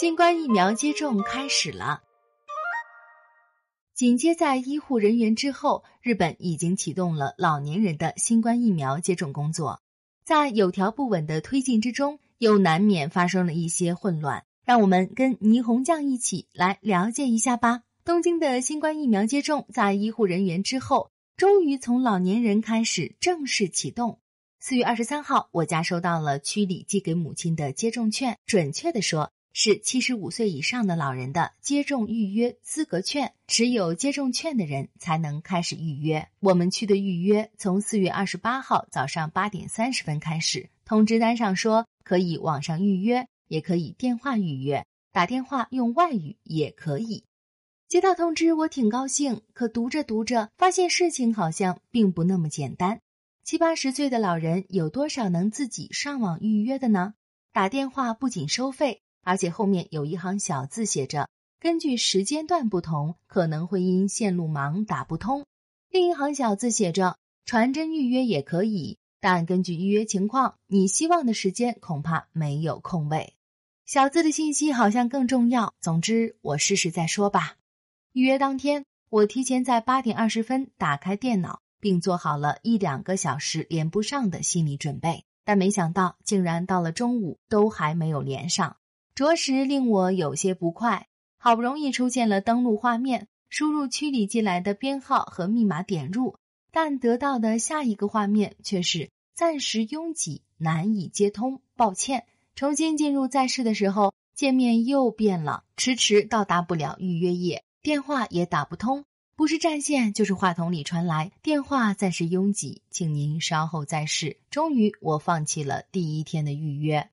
新冠疫苗接种开始了。紧接在医护人员之后，日本已经启动了老年人的新冠疫苗接种工作。在有条不紊的推进之中，又难免发生了一些混乱。让我们跟霓虹酱一起来了解一下吧。东京的新冠疫苗接种在医护人员之后，终于从老年人开始正式启动。四月二十三号，我家收到了区里寄给母亲的接种券，准确的说。是七十五岁以上的老人的接种预约资格券，持有接种券的人才能开始预约。我们区的预约从四月二十八号早上八点三十分开始，通知单上说可以网上预约，也可以电话预约，打电话用外语也可以。接到通知，我挺高兴，可读着读着，发现事情好像并不那么简单。七八十岁的老人有多少能自己上网预约的呢？打电话不仅收费。而且后面有一行小字写着：“根据时间段不同，可能会因线路忙打不通。”另一行小字写着：“传真预约也可以，但根据预约情况，你希望的时间恐怕没有空位。”小字的信息好像更重要。总之，我试试再说吧。预约当天，我提前在八点二十分打开电脑，并做好了一两个小时连不上的心理准备。但没想到，竟然到了中午都还没有连上。着实令我有些不快。好不容易出现了登录画面，输入区里寄来的编号和密码点入，但得到的下一个画面却是暂时拥挤，难以接通。抱歉，重新进入在试的时候，界面又变了，迟迟到达不了预约页，电话也打不通，不是占线就是话筒里传来电话暂时拥挤，请您稍后再试。终于，我放弃了第一天的预约。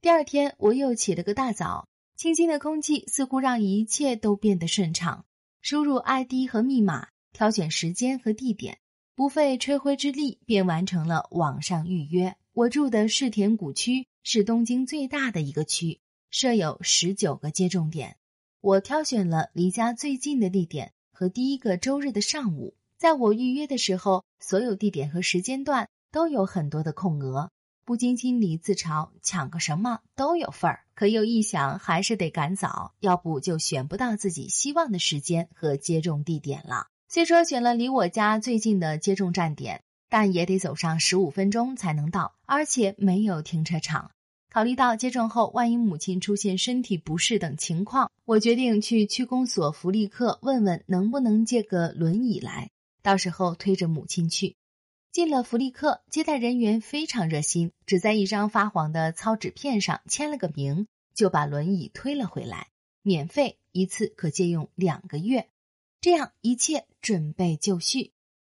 第二天，我又起了个大早，清新的空气似乎让一切都变得顺畅。输入 ID 和密码，挑选时间和地点，不费吹灰之力便完成了网上预约。我住的世田谷区是东京最大的一个区，设有十九个接种点。我挑选了离家最近的地点和第一个周日的上午。在我预约的时候，所有地点和时间段都有很多的空额。不禁心里自嘲，抢个什么都有份儿。可又一想，还是得赶早，要不就选不到自己希望的时间和接种地点了。虽说选了离我家最近的接种站点，但也得走上十五分钟才能到，而且没有停车场。考虑到接种后万一母亲出现身体不适等情况，我决定去区公所福利科问问能不能借个轮椅来，到时候推着母亲去。进了福利课，接待人员非常热心，只在一张发黄的糙纸片上签了个名，就把轮椅推了回来，免费，一次可借用两个月。这样一切准备就绪。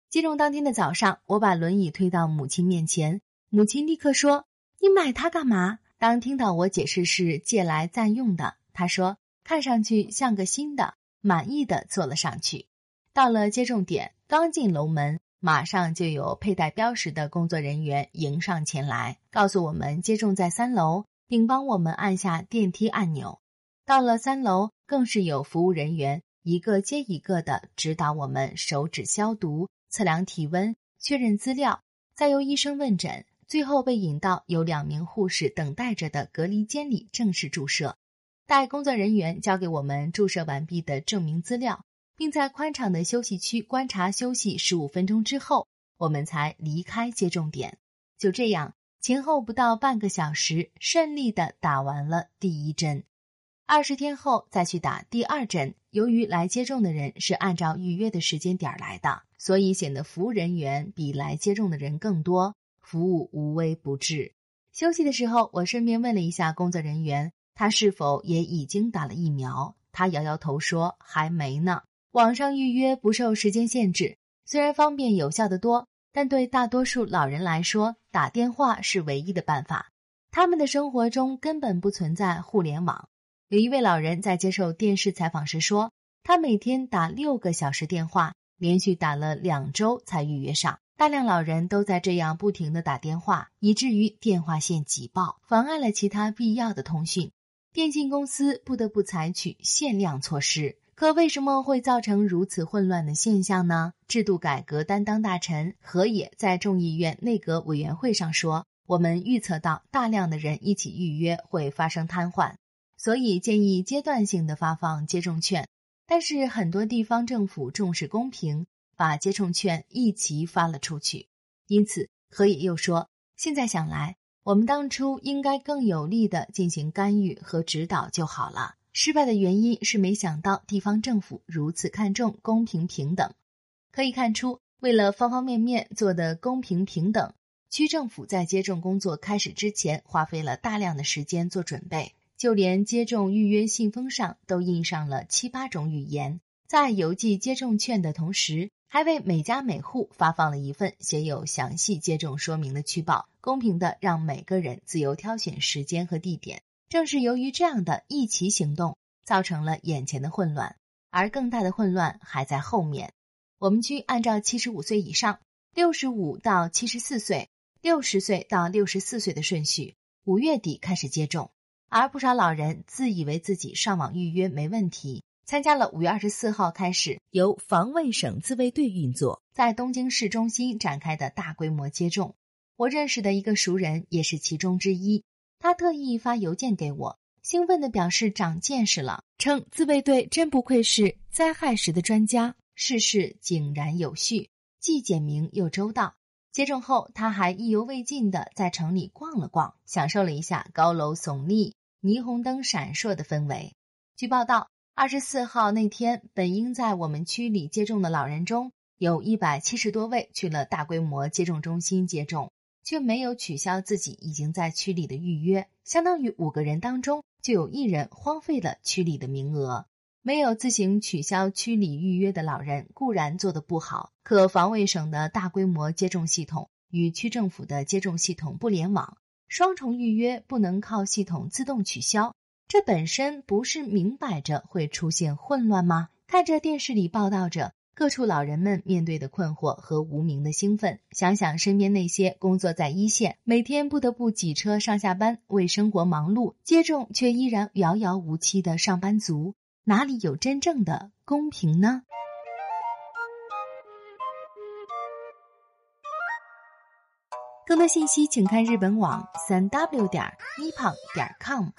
接种当天的早上，我把轮椅推到母亲面前，母亲立刻说：“你买它干嘛？”当听到我解释是借来暂用的，她说：“看上去像个新的。”满意的坐了上去。到了接种点，刚进楼门。马上就有佩戴标识的工作人员迎上前来，告诉我们接种在三楼，并帮我们按下电梯按钮。到了三楼，更是有服务人员一个接一个的指导我们手指消毒、测量体温、确认资料，再由医生问诊，最后被引到有两名护士等待着的隔离间里正式注射。待工作人员交给我们注射完毕的证明资料。并在宽敞的休息区观察休息十五分钟之后，我们才离开接种点。就这样，前后不到半个小时，顺利的打完了第一针。二十天后再去打第二针。由于来接种的人是按照预约的时间点来的，所以显得服务人员比来接种的人更多，服务无微不至。休息的时候，我顺便问了一下工作人员，他是否也已经打了疫苗。他摇摇头说还没呢。网上预约不受时间限制，虽然方便有效的多，但对大多数老人来说，打电话是唯一的办法。他们的生活中根本不存在互联网。有一位老人在接受电视采访时说，他每天打六个小时电话，连续打了两周才预约上。大量老人都在这样不停的打电话，以至于电话线挤爆，妨碍了其他必要的通讯。电信公司不得不采取限量措施。可为什么会造成如此混乱的现象呢？制度改革担当大臣河野在众议院内阁委员会上说：“我们预测到大量的人一起预约会发生瘫痪，所以建议阶段性的发放接种券。但是很多地方政府重视公平，把接种券一齐发了出去。因此，河野又说：“现在想来，我们当初应该更有力的进行干预和指导就好了。失败的原因是没想到地方政府如此看重公平平等。可以看出，为了方方面面做的公平平等，区政府在接种工作开始之前花费了大量的时间做准备。”就连接种预约信封上都印上了七八种语言，在邮寄接种券的同时，还为每家每户发放了一份写有详细接种说明的区报，公平的让每个人自由挑选时间和地点。正是由于这样的一起行动，造成了眼前的混乱，而更大的混乱还在后面。我们区按照七十五岁以上、六十五到七十四岁、六十岁到六十四岁的顺序，五月底开始接种。而不少老人自以为自己上网预约没问题，参加了五月二十四号开始由防卫省自卫队运作，在东京市中心展开的大规模接种。我认识的一个熟人也是其中之一，他特意发邮件给我，兴奋地表示长见识了，称自卫队真不愧是灾害时的专家，事事井然有序，既简明又周到。接种后，他还意犹未尽地在城里逛了逛，享受了一下高楼耸立。霓虹灯闪烁的氛围。据报道，二十四号那天，本应在我们区里接种的老人中，有一百七十多位去了大规模接种中心接种，却没有取消自己已经在区里的预约。相当于五个人当中就有一人荒废了区里的名额。没有自行取消区里预约的老人固然做得不好，可防卫省的大规模接种系统与区政府的接种系统不联网。双重预约不能靠系统自动取消，这本身不是明摆着会出现混乱吗？看着电视里报道着各处老人们面对的困惑和无名的兴奋，想想身边那些工作在一线，每天不得不挤车上下班，为生活忙碌，接种却依然遥遥无期的上班族，哪里有真正的公平呢？更多信息，请看日本网三 w 点 nippon 点 com。